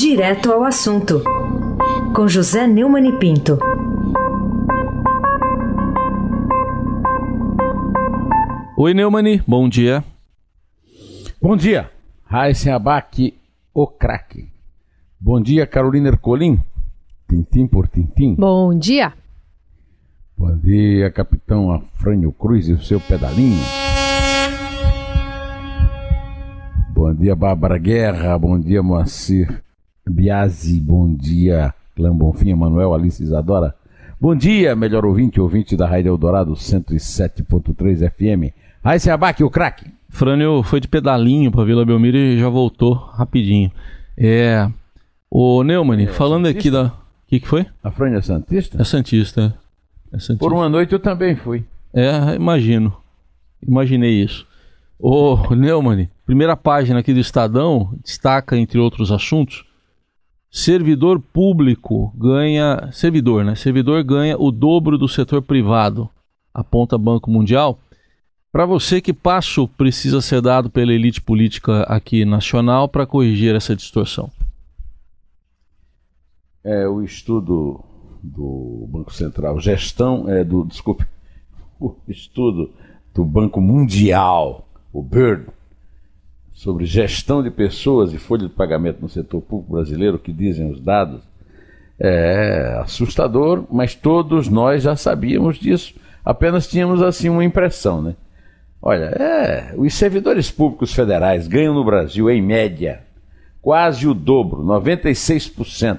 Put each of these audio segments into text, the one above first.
Direto ao assunto, com José Neumann e Pinto. Oi, Neumani, bom dia. Bom dia, Raíssen Abac, o craque. Bom dia, Carolina Ercolim, tintim por tintim. Bom dia. Bom dia, capitão Afrânio Cruz e o seu pedalinho. Bom dia, Bárbara Guerra. Bom dia, Moacir Biasi. Bom dia, Clã Bonfim, Manuel Alice Isadora. Bom dia, melhor ouvinte, ouvinte da Rádio Eldorado 107.3 FM. Aí se abaque o craque. Frânio foi de pedalinho para Vila Belmiro e já voltou rapidinho. É. O Neumann, é, falando aqui da. O que, que foi? A Frânio é Santista? É Santista. É Santista. Por uma noite eu também fui. É, imagino. Imaginei isso. Ô, Neumann, primeira página aqui do Estadão destaca, entre outros assuntos, servidor público ganha. Servidor, né? Servidor ganha o dobro do setor privado, aponta Banco Mundial. Para você, que passo precisa ser dado pela elite política aqui nacional para corrigir essa distorção? É o estudo do Banco Central, gestão é do, desculpe, o estudo do Banco Mundial, o BIRD, sobre gestão de pessoas e folha de pagamento no setor público brasileiro, que dizem os dados, é assustador, mas todos nós já sabíamos disso, apenas tínhamos assim uma impressão, né? Olha, é, os servidores públicos federais ganham no Brasil, em média, quase o dobro, 96%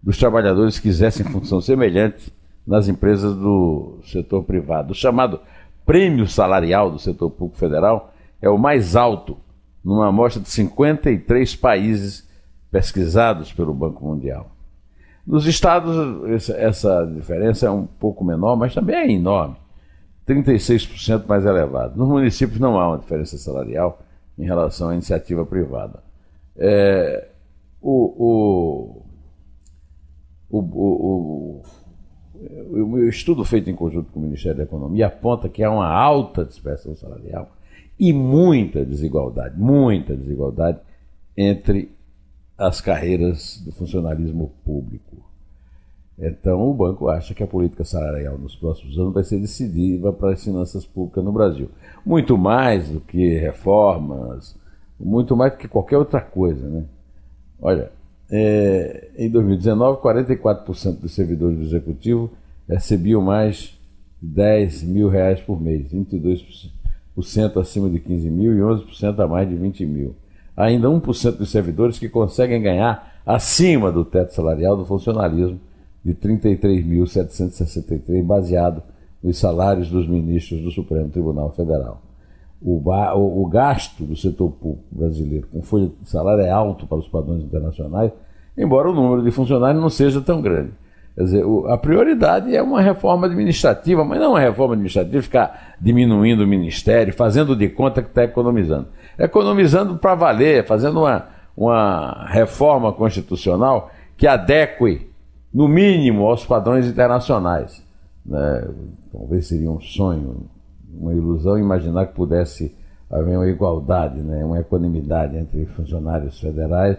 dos trabalhadores que exercem função semelhante nas empresas do setor privado. O chamado prêmio salarial do setor público federal é o mais alto numa amostra de 53 países pesquisados pelo Banco Mundial. Nos estados, essa diferença é um pouco menor, mas também é enorme. 36% mais elevado. Nos municípios não há uma diferença salarial em relação à iniciativa privada. É, o, o, o, o, estudo feito em conjunto com o Ministério da Economia aponta que há uma alta dispersão salarial e muita desigualdade, muita desigualdade entre as carreiras do funcionalismo público. Então, o banco acha que a política salarial nos próximos anos vai ser decisiva para as finanças públicas no Brasil. Muito mais do que reformas, muito mais do que qualquer outra coisa. Né? Olha, é, em 2019, 44% dos servidores do executivo recebiam mais de 10 mil reais por mês, 22% acima de 15 mil e 11% a mais de 20 mil. Ainda 1% dos servidores que conseguem ganhar acima do teto salarial do funcionalismo de 33.763, baseado nos salários dos ministros do Supremo Tribunal Federal. O, o, o, gasto do setor público brasileiro com folha de salário é alto para os padrões internacionais, embora o número de funcionários não seja tão grande. Quer dizer, a prioridade é uma reforma administrativa, mas não uma reforma administrativa ficar diminuindo o ministério, fazendo de conta que está economizando. Economizando para valer, fazendo uma, uma reforma constitucional que adeque no mínimo, aos padrões internacionais. Né? Talvez seria um sonho, uma ilusão imaginar que pudesse haver uma igualdade, né? uma equanimidade entre funcionários federais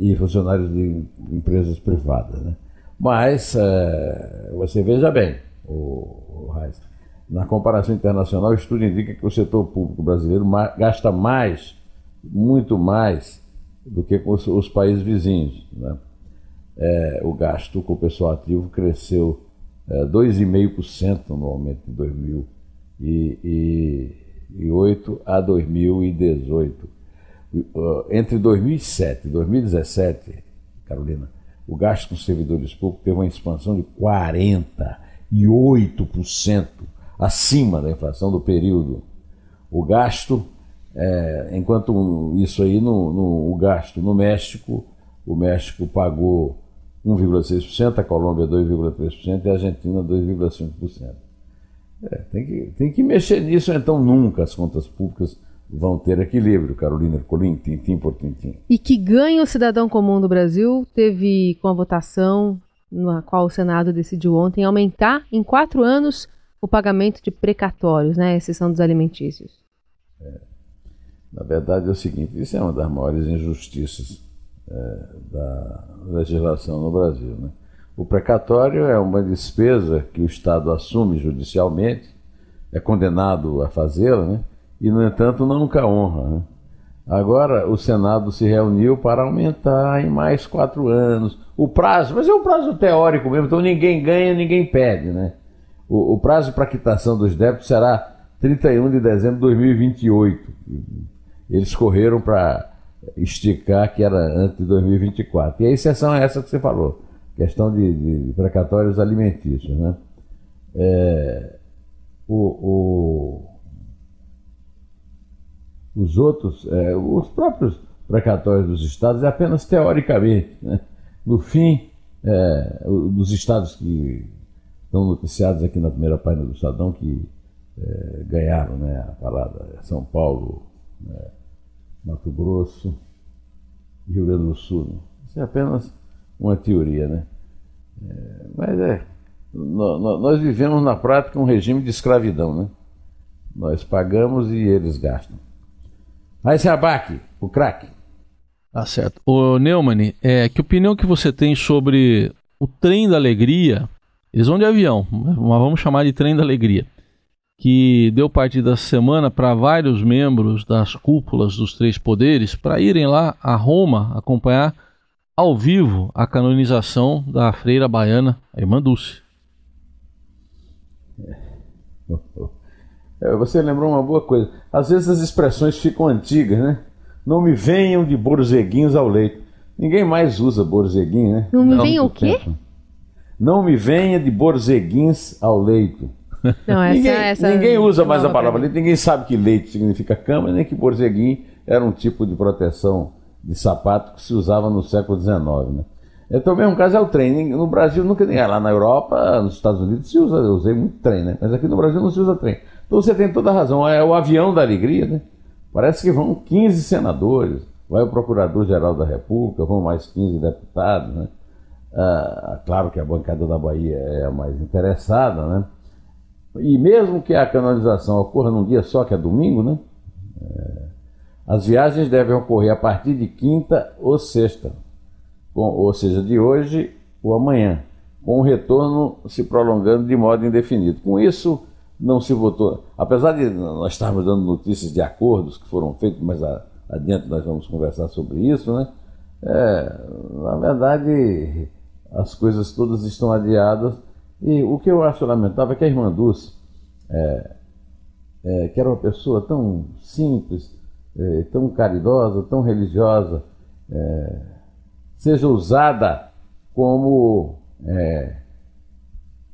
e funcionários de empresas privadas. Né? Mas é, você veja bem, o, o Reis, na comparação internacional, o estudo indica que o setor público brasileiro gasta mais, muito mais, do que com os, os países vizinhos. Né? é, o gasto com o pessoal ativo cresceu é, 2,5% no aumento de 2008 a 2018. Entre 2007 e 2017, Carolina, o gasto com servidores públicos teve uma expansão de 48% acima da inflação do período. O gasto, é, enquanto isso aí, no, no, o gasto no México, o México pagou 1,6%, a Colômbia 2,3% e a Argentina 2,5%. É, tem, que, tem que mexer nisso, então nunca as contas públicas vão ter equilíbrio, Carolina Ercolim, tintim por tintim. E que ganho o cidadão comum do Brasil teve com a votação na qual o Senado decidiu ontem aumentar em quatro anos o pagamento de precatórios, né, a exceção dos alimentícios. É. Na verdade é o seguinte, isso é uma das maiores injustiças é, da legislação no Brasil. Né? O precatório é uma despesa que o Estado assume judicialmente, é condenado a fazê-la, né? E, no entanto, nunca honra. Né? Agora, o Senado se reuniu para aumentar em mais quatro anos o prazo, mas é um prazo teórico mesmo, então ninguém ganha, ninguém perde. Né? O, o prazo para quitação dos débitos será 31 de dezembro de 2028. Eles correram para esticar que era antes de 2024. E a exceção é essa que você falou, questão de, de precatórios alimentícios. Né? É, o, o, os outros, é, os próprios precatórios dos estados é apenas teoricamente. Né? No fim, é, dos estados que estão noticiados aqui na primeira página do Estadão, que é, ganharam né, a parada, São Paulo, né, Mato Grosso, Rio Grande do Sul. Né? Isso é apenas uma teoria, né? É, mas é, nós vivemos na prática um regime de escravidão, né? Nós pagamos e eles gastam. Aí se abaque, o craque. Tá certo. Ô Neumann, é, que opinião que você tem sobre o trem da alegria? Eles vão de avião, mas vamos chamar de trem da alegria que deu partida essa semana para vários membros das cúpulas dos três poderes para irem lá a Roma acompanhar ao vivo a canonização da freira baiana, a irmã Dulce. É, você lembrou uma boa coisa. Às vezes as expressões ficam antigas, né? Não me venham de borzeguinhos ao leito. Ninguém mais usa borzeguinho, né? Não me venha o quê? Tempo. Não me venha de borzeguins ao leito. Não, essa, ninguém, essa ninguém usa mais a palavra leite, ninguém sabe que leite significa cama, nem que borzeguim era um tipo de proteção de sapato que se usava no século XIX. Né? Então, o mesmo caso é o trem. No Brasil, nunca nem lá na Europa, nos Estados Unidos se usa, eu usei muito trem, né? Mas aqui no Brasil não se usa trem. Então você tem toda a razão, é o avião da alegria, né? Parece que vão 15 senadores, vai o Procurador-Geral da República, vão mais 15 deputados, né? Ah, claro que a bancada da Bahia é a mais interessada, né? E mesmo que a canonização ocorra num dia só, que é domingo, né? É, as viagens devem ocorrer a partir de quinta ou sexta, ou seja, de hoje ou amanhã, com o retorno se prolongando de modo indefinido. Com isso, não se votou. Apesar de nós estarmos dando notícias de acordos que foram feitos, mas adiante nós vamos conversar sobre isso, né? É, na verdade, as coisas todas estão adiadas e o que eu acho lamentável é que a irmã Dulce, é, é, que era uma pessoa tão simples, é, tão caridosa, tão religiosa, é, seja usada como é,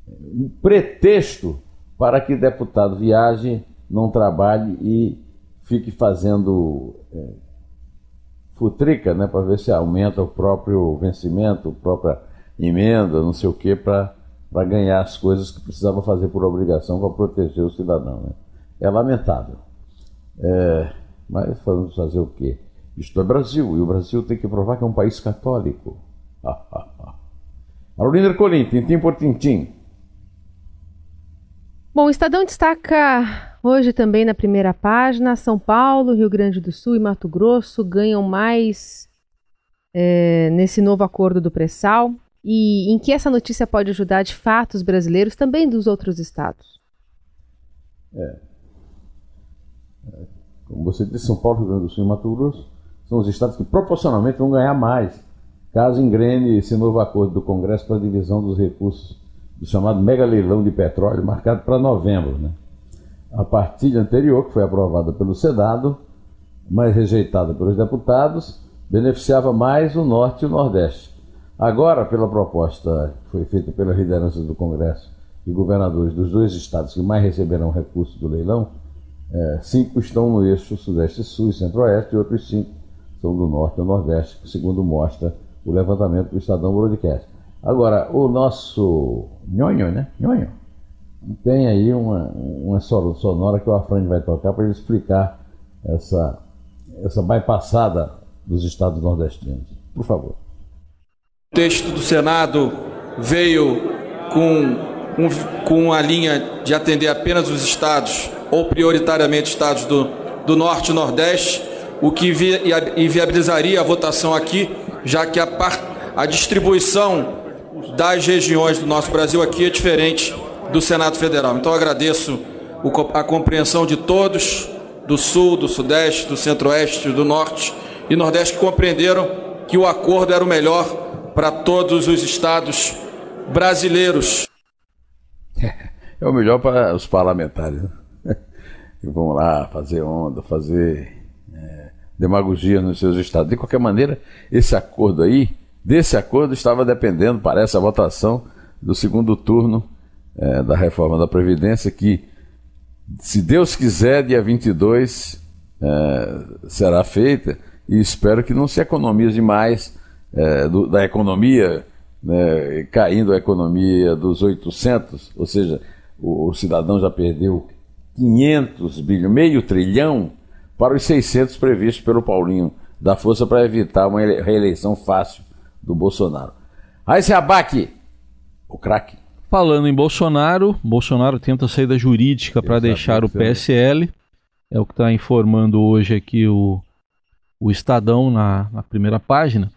um pretexto para que deputado viaje, não trabalhe e fique fazendo é, futrica, né, para ver se aumenta o próprio vencimento, a própria emenda, não sei o para para ganhar as coisas que precisava fazer por obrigação para proteger o cidadão. Né? É lamentável. É, mas vamos fazer o quê? Isto é Brasil, e o Brasil tem que provar que é um país católico. Carolina Ercolim, tintim por tintim. Bom, o Estadão destaca hoje também na primeira página: São Paulo, Rio Grande do Sul e Mato Grosso ganham mais é, nesse novo acordo do pré-sal e em que essa notícia pode ajudar de fato os brasileiros, também dos outros estados? É. é. Como você disse, São Paulo, Rio Grande do Sul e Mato Grosso são os estados que proporcionalmente vão ganhar mais, caso engrene esse novo acordo do Congresso para a divisão dos recursos do chamado mega leilão de petróleo, marcado para novembro. Né? A partilha anterior, que foi aprovada pelo Senado, mas rejeitada pelos deputados, beneficiava mais o Norte e o Nordeste. Agora, pela proposta que foi feita pela liderança do Congresso e governadores dos dois estados que mais receberão recursos do leilão, é, cinco estão no eixo Sudeste-Sul e Centro-Oeste e outros cinco são do Norte e Nordeste, segundo mostra o levantamento do Estadão Broadcast. Agora, o nosso nhonho, né? Nhonho, tem aí uma, uma sonora que o Afrânio vai tocar para ele explicar essa, essa bypassada dos estados nordestinos. Por favor. O texto do Senado veio com, um, com a linha de atender apenas os estados, ou prioritariamente estados do, do Norte e Nordeste, o que inviabilizaria a votação aqui já que a, a distribuição das regiões do nosso Brasil aqui é diferente do Senado Federal. Então agradeço a compreensão de todos, do Sul, do Sudeste, do Centro-Oeste, do Norte e Nordeste, que compreenderam que o acordo era o melhor para todos os estados brasileiros. É o melhor para os parlamentares. Né? Que vão lá fazer onda, fazer é, demagogia nos seus estados. De qualquer maneira, esse acordo aí, desse acordo estava dependendo, parece, a votação do segundo turno é, da reforma da Previdência, que, se Deus quiser, dia 22 é, será feita, e espero que não se economize mais é, do, da economia, né, caindo a economia dos 800, ou seja, o, o cidadão já perdeu 500 bilhões, meio trilhão, para os 600 previstos pelo Paulinho da Força para evitar uma reeleição fácil do Bolsonaro. Aí se abaque, o craque. Falando em Bolsonaro, Bolsonaro tenta saída jurídica para deixar o PSL. É o que está informando hoje aqui o, o Estadão na, na primeira página.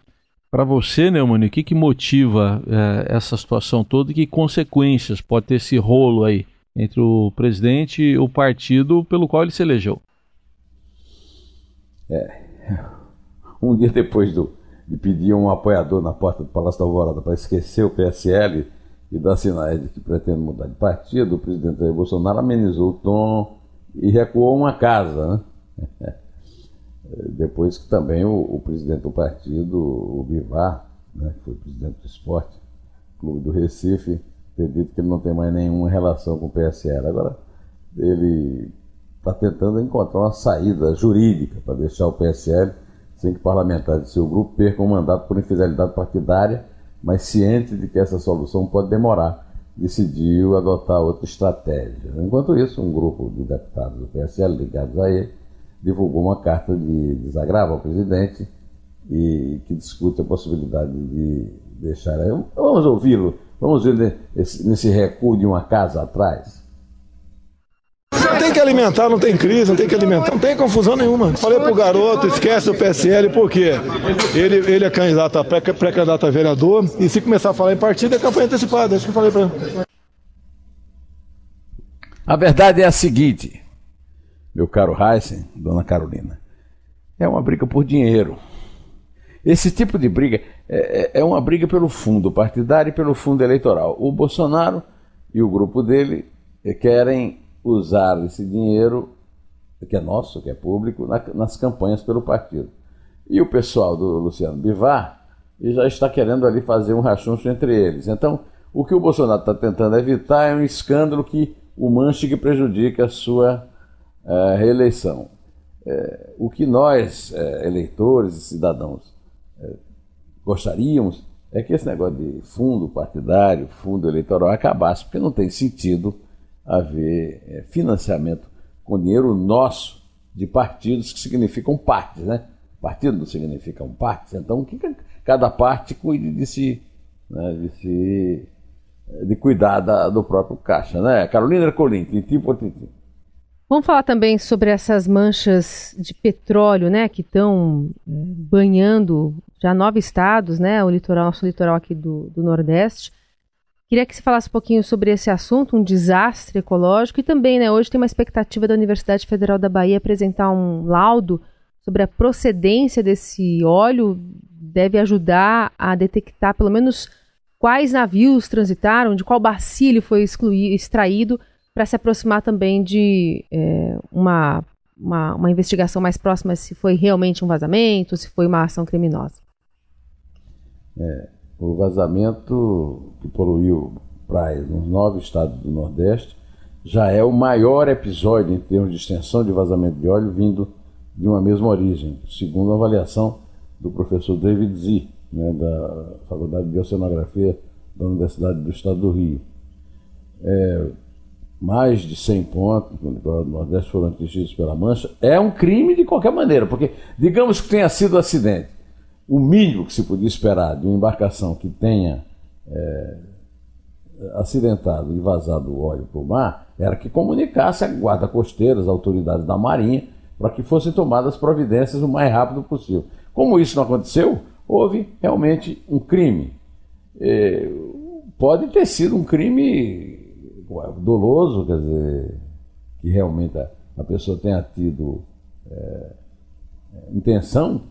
Para você, Neumann, o que, que motiva é, essa situação toda e que consequências pode ter esse rolo aí entre o presidente e o partido pelo qual ele se elegeu? É. Um dia depois do, de pedir um apoiador na porta do Palácio da Alvorada para esquecer o PSL e dar sinais de que pretende mudar de partido, o presidente Jair Bolsonaro amenizou o tom e recuou uma casa. Né? Depois que também o, o, presidente do partido, o Bivar, né, que foi presidente do esporte, Clube do Recife, ter dito que ele não tem mais nenhuma relação com o PSL. Agora, ele está tentando encontrar uma saída jurídica para deixar o PSL sem que parlamentares de seu grupo percam o mandato por infidelidade partidária mas ciente de que essa solução pode demorar, decidiu adotar outra estratégia. Enquanto isso, um grupo de deputados do PSL ligados a ele divulgou uma carta de desagravo ao presidente e que discute a possibilidade de deixar. Vamos ouvi-lo, vamos ver nesse, recuo de uma casa atrás que alimentar, não tem crise, não tem que alimentar, não tem confusão nenhuma. Falei pro garoto, esquece o PSL, por quê? Ele, ele é candidato a pré-candidato a vereador, e se começar a falar em partido, é campanha antecipada, é isso que eu falei para ele. A verdade é a seguinte, meu caro Heisen, dona Carolina, é uma briga por dinheiro. Esse tipo de briga é, é, é uma briga pelo fundo partidário e pelo fundo eleitoral. O Bolsonaro e o grupo dele querem usar esse dinheiro, que é nosso, que é público, na, nas campanhas pelo partido. E o pessoal do Luciano Bivar já está querendo ali fazer um rachuncho entre eles. Então, o que o Bolsonaro está tentando evitar é um escândalo que o manche que prejudica a sua uh, reeleição. É, o que nós, é, eleitores e cidadãos, é, gostaríamos é que esse negócio de fundo partidário, fundo eleitoral acabasse, porque não tem sentido haver é, financiamento com dinheiro nosso de partidos que significam partes, né? Partido não significa um parte, então que cada parte cuide de si, né? de se de cuidar da, do próprio caixa, né? Carolina Ercolim, tintim por tintim. Vamos falar também sobre essas manchas de petróleo, né, que estão é, banhando já nove estados, né, o litoral, nosso litoral aqui do, do Nordeste. Queria que você falasse um pouquinho sobre esse assunto, um desastre ecológico, e também, né, hoje tem uma expectativa da Universidade Federal da Bahia apresentar um laudo sobre a procedência desse óleo, deve ajudar a detectar pelo menos quais navios transitaram, de qual bacilho foi excluído, extraído, para se aproximar também de é, uma, uma, uma investigação mais próxima se foi realmente um vazamento, se foi uma ação criminosa. É, o vazamento que poluiu praias nos nove estados do Nordeste já é o maior episódio em termos de extensão de vazamento de óleo vindo de uma mesma origem, segundo a avaliação do professor David Z, né, da Faculdade de Biocenografia da Universidade do Estado do Rio. É, mais de 100 pontos no litoral do Nordeste foram atingidos pela mancha. É um crime de qualquer maneira, porque digamos que tenha sido um acidente o mínimo que se podia esperar de uma embarcação que tenha é, acidentado e vazado o óleo para o mar era que comunicasse a guarda costeira, as autoridades da Marinha, para que fossem tomadas providências o mais rápido possível. Como isso não aconteceu, houve realmente um crime. É, pode ter sido um crime doloso, quer dizer, que realmente a, a pessoa tenha tido é, intenção,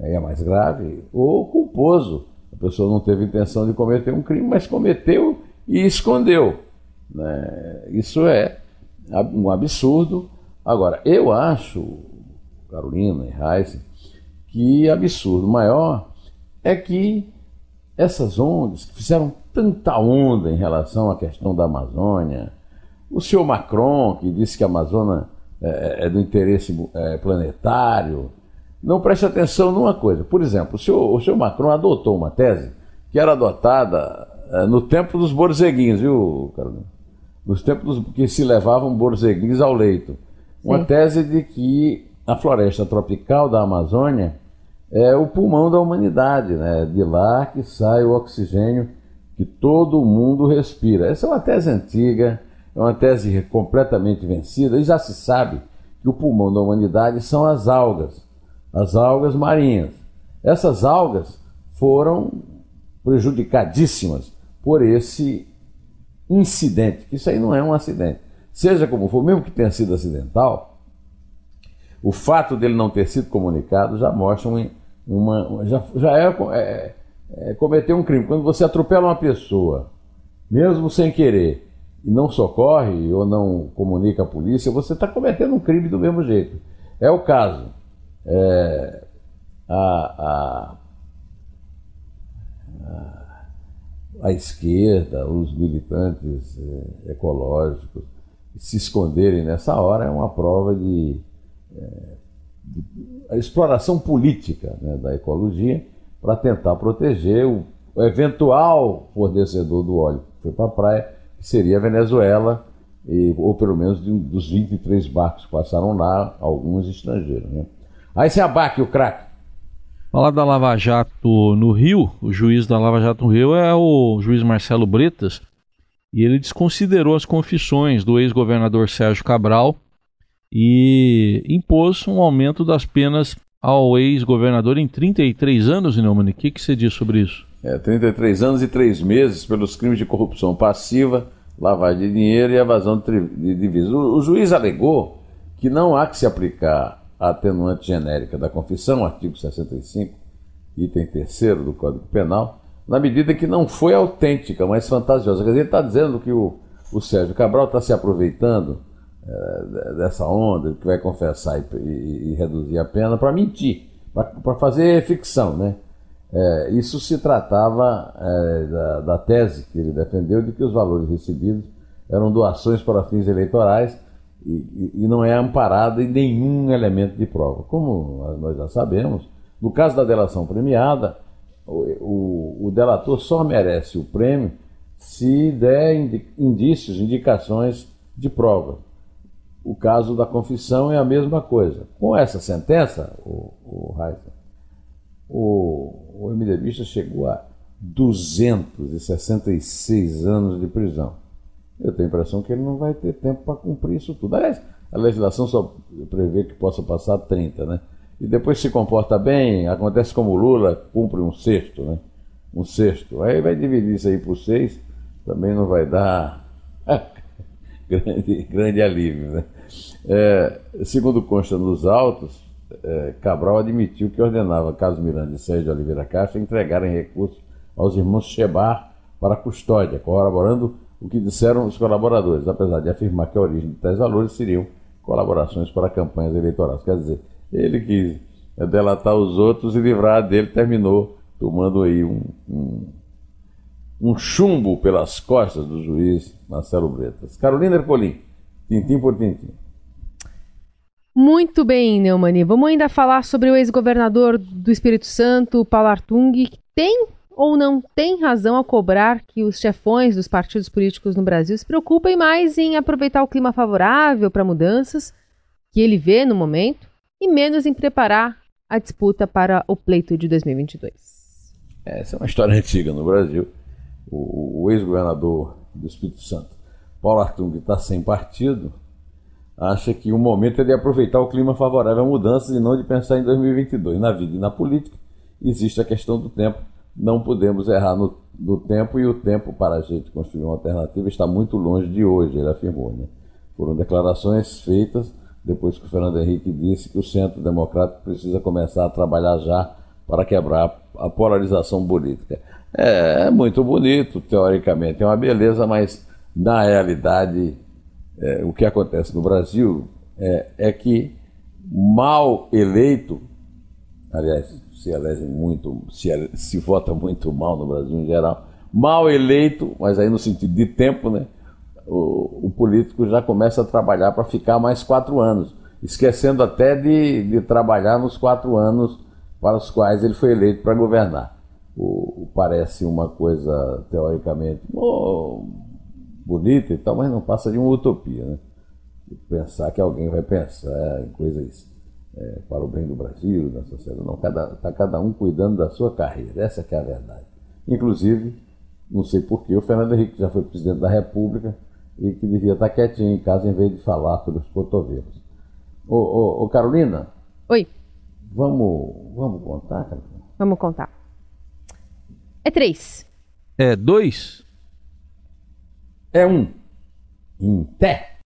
aí é mais grave, ou culposo. A pessoa não teve intenção de cometer um crime, mas cometeu e escondeu. Né? Isso é um absurdo. Agora, eu acho, Carolina e Reis, que absurdo maior é que essas ONGs que fizeram tanta onda em relação à questão da Amazônia, o senhor Macron, que disse que a Amazônia é, é do interesse é, planetário, não preste atenção numa coisa. Por exemplo, o senhor, o senhor Macron adotou uma tese que era adotada é, no tempo dos borzeguins, viu, Carolina? Nos tempos dos, que se levavam borzeguins ao leito. Uma Sim. tese de que a floresta tropical da Amazônia é o pulmão da humanidade, né? De lá que sai o oxigênio que todo mundo respira. Essa é uma tese antiga, é uma tese completamente vencida, e já se sabe que o pulmão da humanidade são as algas, as algas marinhas. Essas algas foram prejudicadíssimas por esse incidente, que isso aí não é um acidente. Seja como for, mesmo que tenha sido acidental, o fato dele não ter sido comunicado já mostra uma. uma já, já é, é, é cometer um crime. Quando você atropela uma pessoa, mesmo sem querer, e não socorre ou não comunica a polícia, você está cometendo um crime do mesmo jeito. É o caso. É, a, a, a, esquerda, os militantes é, ecológicos, se esconderem nessa hora é uma prova de, é, de exploração política né, da ecologia para tentar proteger o, o eventual fornecedor do óleo que foi para a praia que seria a Venezuela, e, ou pelo menos de, dos 23 barcos que passaram lá, alguns estrangeiros. Né? Aí se abaque o craque. Falar da Lava Jato no Rio, o juiz da Lava Jato no Rio é o juiz Marcelo Bretas, e ele desconsiderou as confissões do ex-governador Sérgio Cabral e impôs um aumento das penas ao ex-governador em 33 anos, Neumann. O que, que você diz sobre isso? é, 33 anos e 3 meses pelos crimes de corrupção passiva, lavagem de dinheiro e evasão de divisas. O, o juiz alegou que não há que se aplicar atenuante genérica da confissão, artigo 65, item 3 do Código Penal, na medida que não foi autêntica, mas fantasiosa. Quer dizer, ele está dizendo que o, o Sérgio Cabral está se aproveitando é, dessa onda, que vai confessar e, e, e reduzir a pena, para mentir, para fazer ficção, né? É, isso se tratava é, da, da, tese que ele defendeu de que os valores recebidos eram doações para fins eleitorais e, e, não é amparado em nenhum elemento de prova. Como nós já sabemos, no caso da delação premiada, o, o, o delator só merece o prêmio se der indícios, indicações de prova. O caso da confissão é a mesma coisa. Com essa sentença, o, o o, o MDBista chegou a 266 anos de prisão. Eu tenho a impressão que ele não vai ter tempo para cumprir isso tudo. Aliás, a legislação só prevê que possa passar 30, né? E depois se comporta bem, acontece como o Lula, cumpre um sexto, né? Um sexto. Aí vai dividir isso aí por seis, também não vai dar grande, grande alívio, né? É, segundo consta nos autos, é, Cabral admitiu que ordenava Carlos Miranda e Sérgio Oliveira Castro entregarem recursos aos irmãos Chebar para custódia, corroborando o que disseram os colaboradores, apesar de afirmar que a origem de tais valores seriam colaborações para campanhas eleitorais. Quer dizer, ele quis delatar os outros e livrar dele, terminou tomando aí um, um, um chumbo pelas costas do juiz Marcelo Bretas. Carolina Ercolim, tintim por tintim. Muito bem, Neumani. Vamos ainda falar sobre o ex-governador do Espírito Santo, Paulo Artung, que tem ou não tem razão a cobrar que os chefões dos partidos políticos no Brasil se preocupem mais em aproveitar o clima favorável para mudanças que ele vê no momento e menos em preparar a disputa para o pleito de 2022. Essa é uma história antiga no Brasil. O, o ex-governador do Espírito Santo, Paulo Artung, está sem partido acha que o momento é de aproveitar o clima favorável a mudanças e não de pensar em 2022, na vida e na política. existe a questão do tempo. Não podemos errar no, no tempo e o tempo para a gente construir uma alternativa está muito longe de hoje, ele afirmou. Né? Foram declarações feitas depois que o Fernando Henrique disse que o Centro Democrático precisa começar a trabalhar já para quebrar a polarização política. É, é muito bonito, teoricamente, é uma beleza, mas na realidade é, o que acontece no Brasil é, é que mal eleito, aliás, se elege muito, se, se vota muito mal no Brasil em geral, mal eleito, mas aí no sentido de tempo, né? O, o político já começa a trabalhar para ficar mais quatro anos, esquecendo até de, de trabalhar nos quatro anos para os quais ele foi eleito para governar. O, parece uma coisa teoricamente oh, bonita e tal, mas não passa de uma utopia, né? Pensar que alguém vai pensar em coisas é, para o bem do Brasil, da sociedade. Não, está cada, cada um cuidando da sua carreira, essa é a verdade. Inclusive, não sei porquê, o Fernando Henrique já foi presidente da República e que devia estar quietinho em casa em vez de falar pelos cotovelos. Ô, ô, ô Carolina. Oi. Vamos, vamos contar, Carolina? Vamos contar. É três. É dois? É um. Em pé.